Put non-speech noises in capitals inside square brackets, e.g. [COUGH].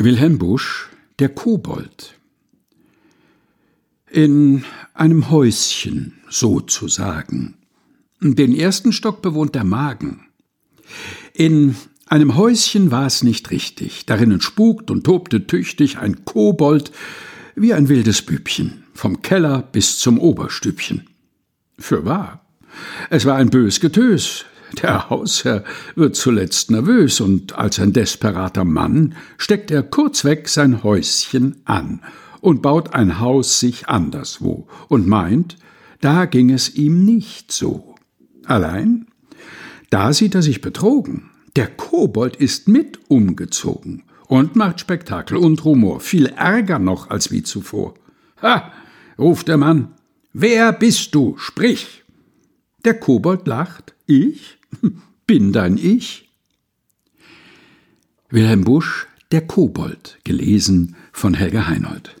Wilhelm Busch, der Kobold. In einem Häuschen, sozusagen. Den ersten Stock bewohnt der Magen. In einem Häuschen war es nicht richtig. Darinnen spukt und tobte tüchtig ein Kobold wie ein wildes Bübchen, vom Keller bis zum Oberstübchen. Fürwahr, es war ein bös Getös, der Hausherr wird zuletzt nervös, und als ein desperater Mann steckt er kurzweg sein Häuschen an und baut ein Haus sich anderswo und meint, da ging es ihm nicht so. Allein, da sieht er sich betrogen. Der Kobold ist mit umgezogen und macht Spektakel und Rumor, viel Ärger noch als wie zuvor. Ha, ruft der Mann, wer bist du? Sprich! Der Kobold lacht, ich? [LAUGHS] Bin dein Ich? Wilhelm Busch, Der Kobold, gelesen von Helga Heinold.